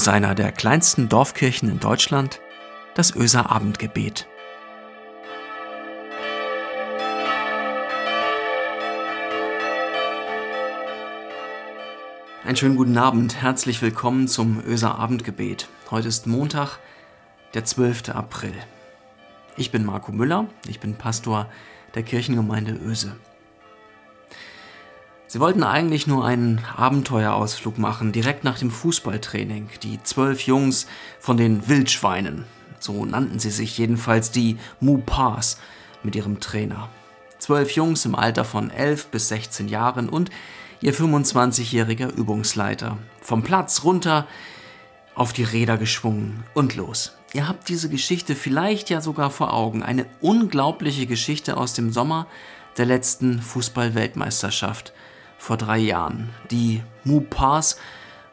aus einer der kleinsten Dorfkirchen in Deutschland, das Öser Abendgebet. Einen schönen guten Abend, herzlich willkommen zum Öser Abendgebet. Heute ist Montag, der 12. April. Ich bin Marco Müller, ich bin Pastor der Kirchengemeinde Öse. Sie wollten eigentlich nur einen Abenteuerausflug machen, direkt nach dem Fußballtraining. Die zwölf Jungs von den Wildschweinen, so nannten sie sich jedenfalls die Mupas mit ihrem Trainer. Zwölf Jungs im Alter von 11 bis 16 Jahren und ihr 25-jähriger Übungsleiter. Vom Platz runter auf die Räder geschwungen und los. Ihr habt diese Geschichte vielleicht ja sogar vor Augen. Eine unglaubliche Geschichte aus dem Sommer der letzten Fußball-Weltmeisterschaft vor drei Jahren. Die Mupas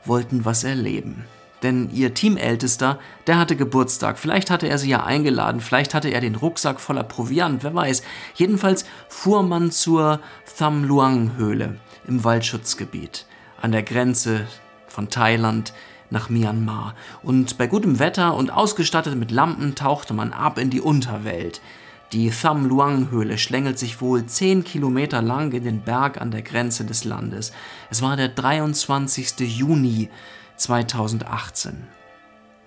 wollten was erleben. Denn ihr Teamältester, der hatte Geburtstag. Vielleicht hatte er sie ja eingeladen, vielleicht hatte er den Rucksack voller Proviant, wer weiß. Jedenfalls fuhr man zur Tham Luang-Höhle im Waldschutzgebiet an der Grenze von Thailand nach Myanmar. Und bei gutem Wetter und ausgestattet mit Lampen tauchte man ab in die Unterwelt. Die Tham Luang Höhle schlängelt sich wohl 10 Kilometer lang in den Berg an der Grenze des Landes. Es war der 23. Juni 2018.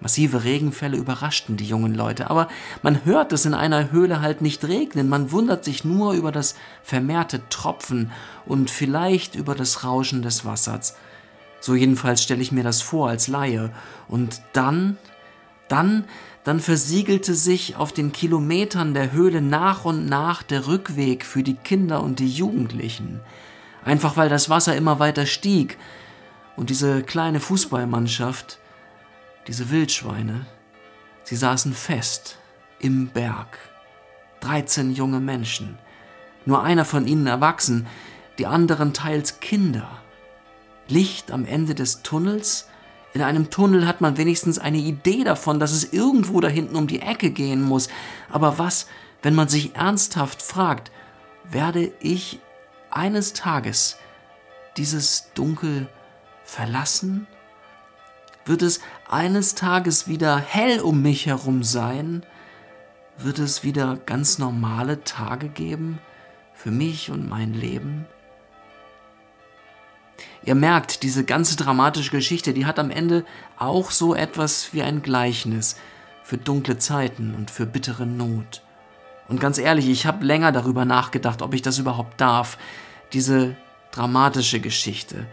Massive Regenfälle überraschten die jungen Leute, aber man hört es in einer Höhle halt nicht regnen, man wundert sich nur über das vermehrte Tropfen und vielleicht über das Rauschen des Wassers. So jedenfalls stelle ich mir das vor als Laie. Und dann, dann dann versiegelte sich auf den Kilometern der Höhle nach und nach der Rückweg für die Kinder und die Jugendlichen. Einfach weil das Wasser immer weiter stieg und diese kleine Fußballmannschaft, diese Wildschweine, sie saßen fest im Berg. 13 junge Menschen, nur einer von ihnen erwachsen, die anderen teils Kinder. Licht am Ende des Tunnels, in einem Tunnel hat man wenigstens eine Idee davon, dass es irgendwo da hinten um die Ecke gehen muss. Aber was, wenn man sich ernsthaft fragt, werde ich eines Tages dieses Dunkel verlassen? Wird es eines Tages wieder hell um mich herum sein? Wird es wieder ganz normale Tage geben für mich und mein Leben? Ihr merkt, diese ganze dramatische Geschichte, die hat am Ende auch so etwas wie ein Gleichnis für dunkle Zeiten und für bittere Not. Und ganz ehrlich, ich habe länger darüber nachgedacht, ob ich das überhaupt darf. Diese dramatische Geschichte,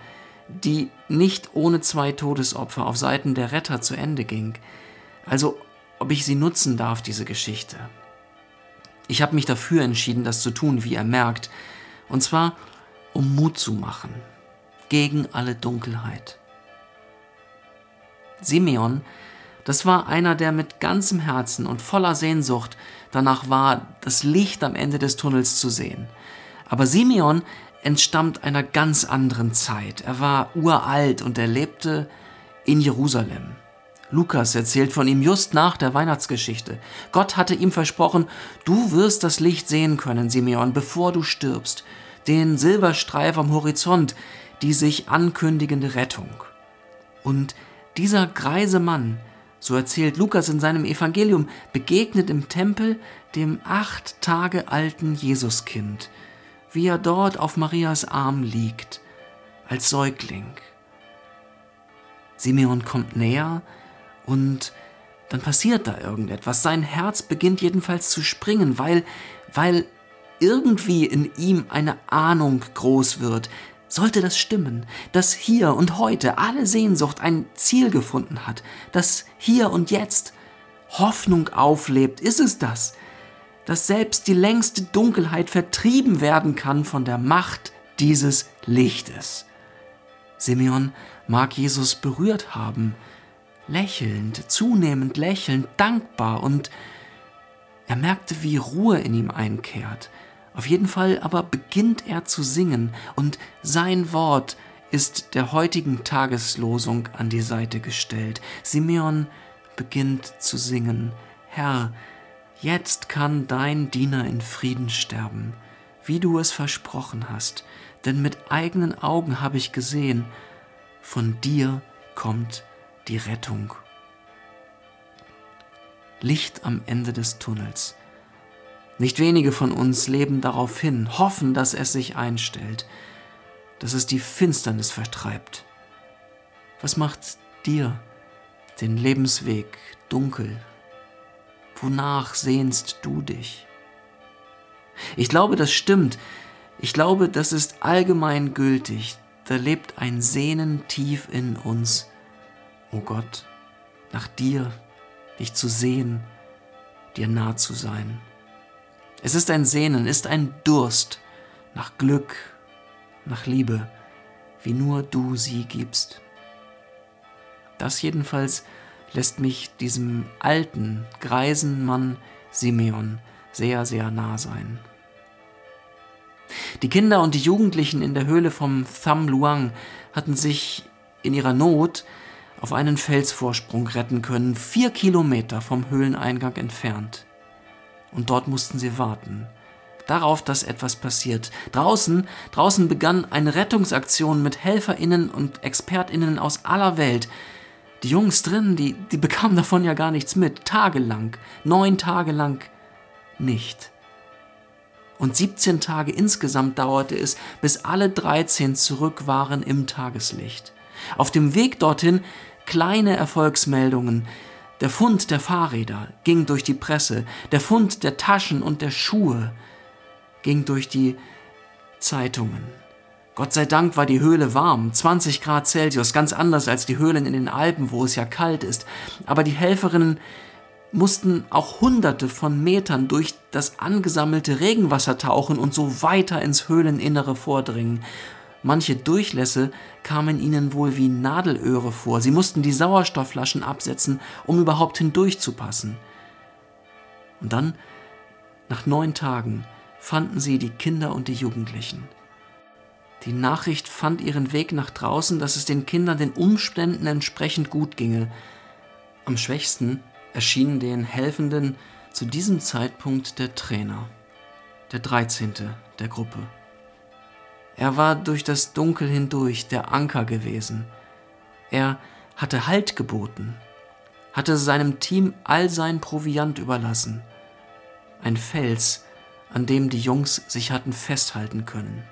die nicht ohne zwei Todesopfer auf Seiten der Retter zu Ende ging. Also, ob ich sie nutzen darf, diese Geschichte. Ich habe mich dafür entschieden, das zu tun, wie ihr merkt. Und zwar, um Mut zu machen, gegen alle Dunkelheit. Simeon, das war einer, der mit ganzem Herzen und voller Sehnsucht danach war, das Licht am Ende des Tunnels zu sehen. Aber Simeon entstammt einer ganz anderen Zeit. Er war uralt und er lebte in Jerusalem. Lukas erzählt von ihm just nach der Weihnachtsgeschichte. Gott hatte ihm versprochen, du wirst das Licht sehen können, Simeon, bevor du stirbst. Den Silberstreif am Horizont, die sich ankündigende Rettung. Und dieser greise Mann, so erzählt Lukas in seinem Evangelium, begegnet im Tempel dem acht Tage alten Jesuskind, wie er dort auf Marias Arm liegt, als Säugling. Simeon kommt näher und dann passiert da irgendetwas. Sein Herz beginnt jedenfalls zu springen, weil, weil irgendwie in ihm eine Ahnung groß wird, sollte das stimmen, dass hier und heute alle Sehnsucht ein Ziel gefunden hat, dass hier und jetzt Hoffnung auflebt, ist es das, dass selbst die längste Dunkelheit vertrieben werden kann von der Macht dieses Lichtes. Simeon mag Jesus berührt haben, lächelnd, zunehmend lächelnd, dankbar und er merkte, wie Ruhe in ihm einkehrt, auf jeden Fall aber beginnt er zu singen und sein Wort ist der heutigen Tageslosung an die Seite gestellt. Simeon beginnt zu singen. Herr, jetzt kann dein Diener in Frieden sterben, wie du es versprochen hast, denn mit eigenen Augen habe ich gesehen, von dir kommt die Rettung. Licht am Ende des Tunnels. Nicht wenige von uns leben darauf hin, hoffen, dass es sich einstellt, dass es die Finsternis vertreibt. Was macht dir den Lebensweg dunkel? Wonach sehnst du dich? Ich glaube, das stimmt. Ich glaube, das ist allgemein gültig. Da lebt ein Sehnen tief in uns. O oh Gott, nach dir, dich zu sehen, dir nah zu sein. Es ist ein Sehnen, ist ein Durst nach Glück, nach Liebe, wie nur du sie gibst. Das jedenfalls lässt mich diesem alten, greisen Mann Simeon sehr, sehr nah sein. Die Kinder und die Jugendlichen in der Höhle vom Tham Luang hatten sich in ihrer Not auf einen Felsvorsprung retten können, vier Kilometer vom Höhleneingang entfernt. Und dort mussten sie warten, darauf, dass etwas passiert. Draußen, draußen begann eine Rettungsaktion mit HelferInnen und ExpertInnen aus aller Welt. Die Jungs drin, die, die bekamen davon ja gar nichts mit. Tagelang, neun Tage lang nicht. Und 17 Tage insgesamt dauerte es, bis alle 13 zurück waren im Tageslicht. Auf dem Weg dorthin kleine Erfolgsmeldungen. Der Fund der Fahrräder ging durch die Presse, der Fund der Taschen und der Schuhe ging durch die Zeitungen. Gott sei Dank war die Höhle warm, 20 Grad Celsius, ganz anders als die Höhlen in den Alpen, wo es ja kalt ist. Aber die Helferinnen mussten auch hunderte von Metern durch das angesammelte Regenwasser tauchen und so weiter ins Höhleninnere vordringen. Manche Durchlässe kamen ihnen wohl wie Nadelöhre vor. Sie mussten die Sauerstoffflaschen absetzen, um überhaupt hindurchzupassen. Und dann, nach neun Tagen, fanden sie die Kinder und die Jugendlichen. Die Nachricht fand ihren Weg nach draußen, dass es den Kindern den Umständen entsprechend gut ginge. Am schwächsten erschien den Helfenden zu diesem Zeitpunkt der Trainer, der 13. der Gruppe. Er war durch das Dunkel hindurch der Anker gewesen. Er hatte Halt geboten, hatte seinem Team all sein Proviant überlassen. Ein Fels, an dem die Jungs sich hatten festhalten können.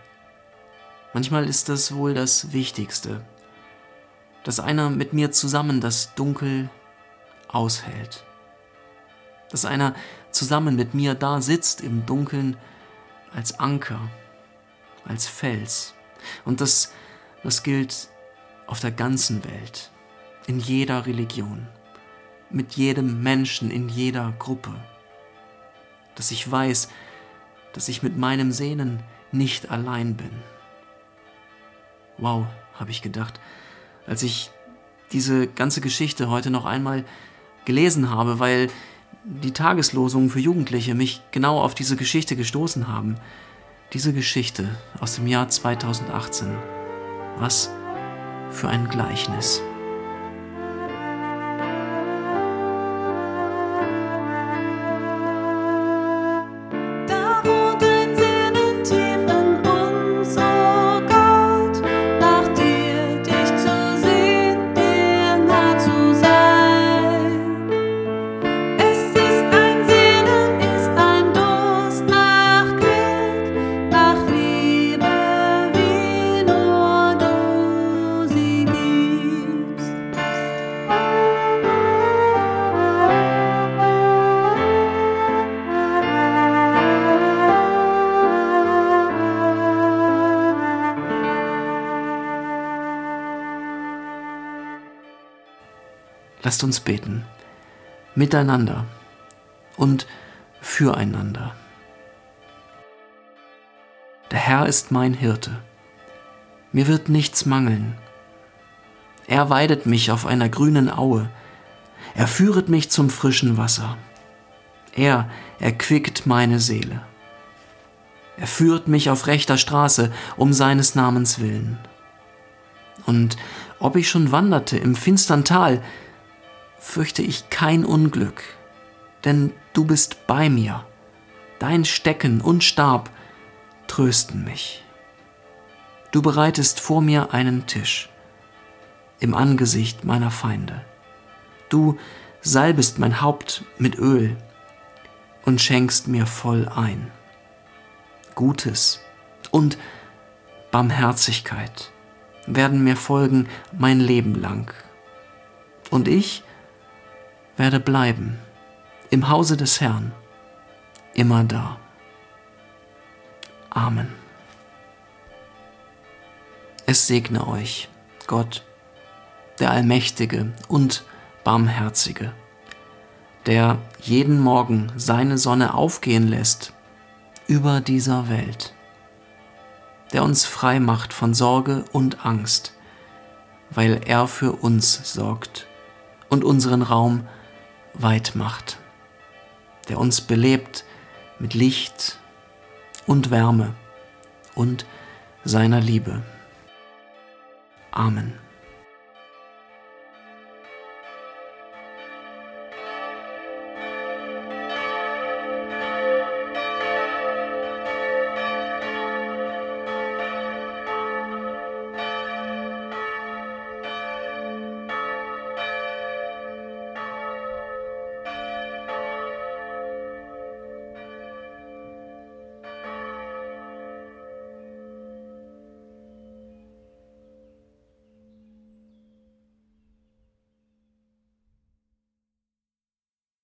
Manchmal ist das wohl das Wichtigste, dass einer mit mir zusammen das Dunkel aushält. Dass einer zusammen mit mir da sitzt im Dunkeln als Anker, als Fels. Und das, das gilt auf der ganzen Welt, in jeder Religion, mit jedem Menschen, in jeder Gruppe. Dass ich weiß, dass ich mit meinem Sehnen nicht allein bin. Wow, habe ich gedacht, als ich diese ganze Geschichte heute noch einmal gelesen habe, weil die Tageslosungen für Jugendliche mich genau auf diese Geschichte gestoßen haben. Diese Geschichte aus dem Jahr 2018. Was für ein Gleichnis. Lasst uns beten. Miteinander und füreinander. Der Herr ist mein Hirte. Mir wird nichts mangeln. Er weidet mich auf einer grünen Aue. Er führet mich zum frischen Wasser. Er erquickt meine Seele. Er führt mich auf rechter Straße um seines Namens willen. Und ob ich schon wanderte im finstern Tal, fürchte ich kein Unglück, denn du bist bei mir. Dein Stecken und Stab trösten mich. Du bereitest vor mir einen Tisch, im Angesicht meiner Feinde. Du salbest mein Haupt mit Öl und schenkst mir voll ein. Gutes und Barmherzigkeit werden mir folgen mein Leben lang. Und ich werde bleiben im Hause des Herrn, immer da. Amen. Es segne euch, Gott, der Allmächtige und Barmherzige, der jeden Morgen seine Sonne aufgehen lässt über dieser Welt, der uns frei macht von Sorge und Angst, weil er für uns sorgt und unseren Raum weit macht, der uns belebt mit Licht und Wärme und seiner Liebe. Amen.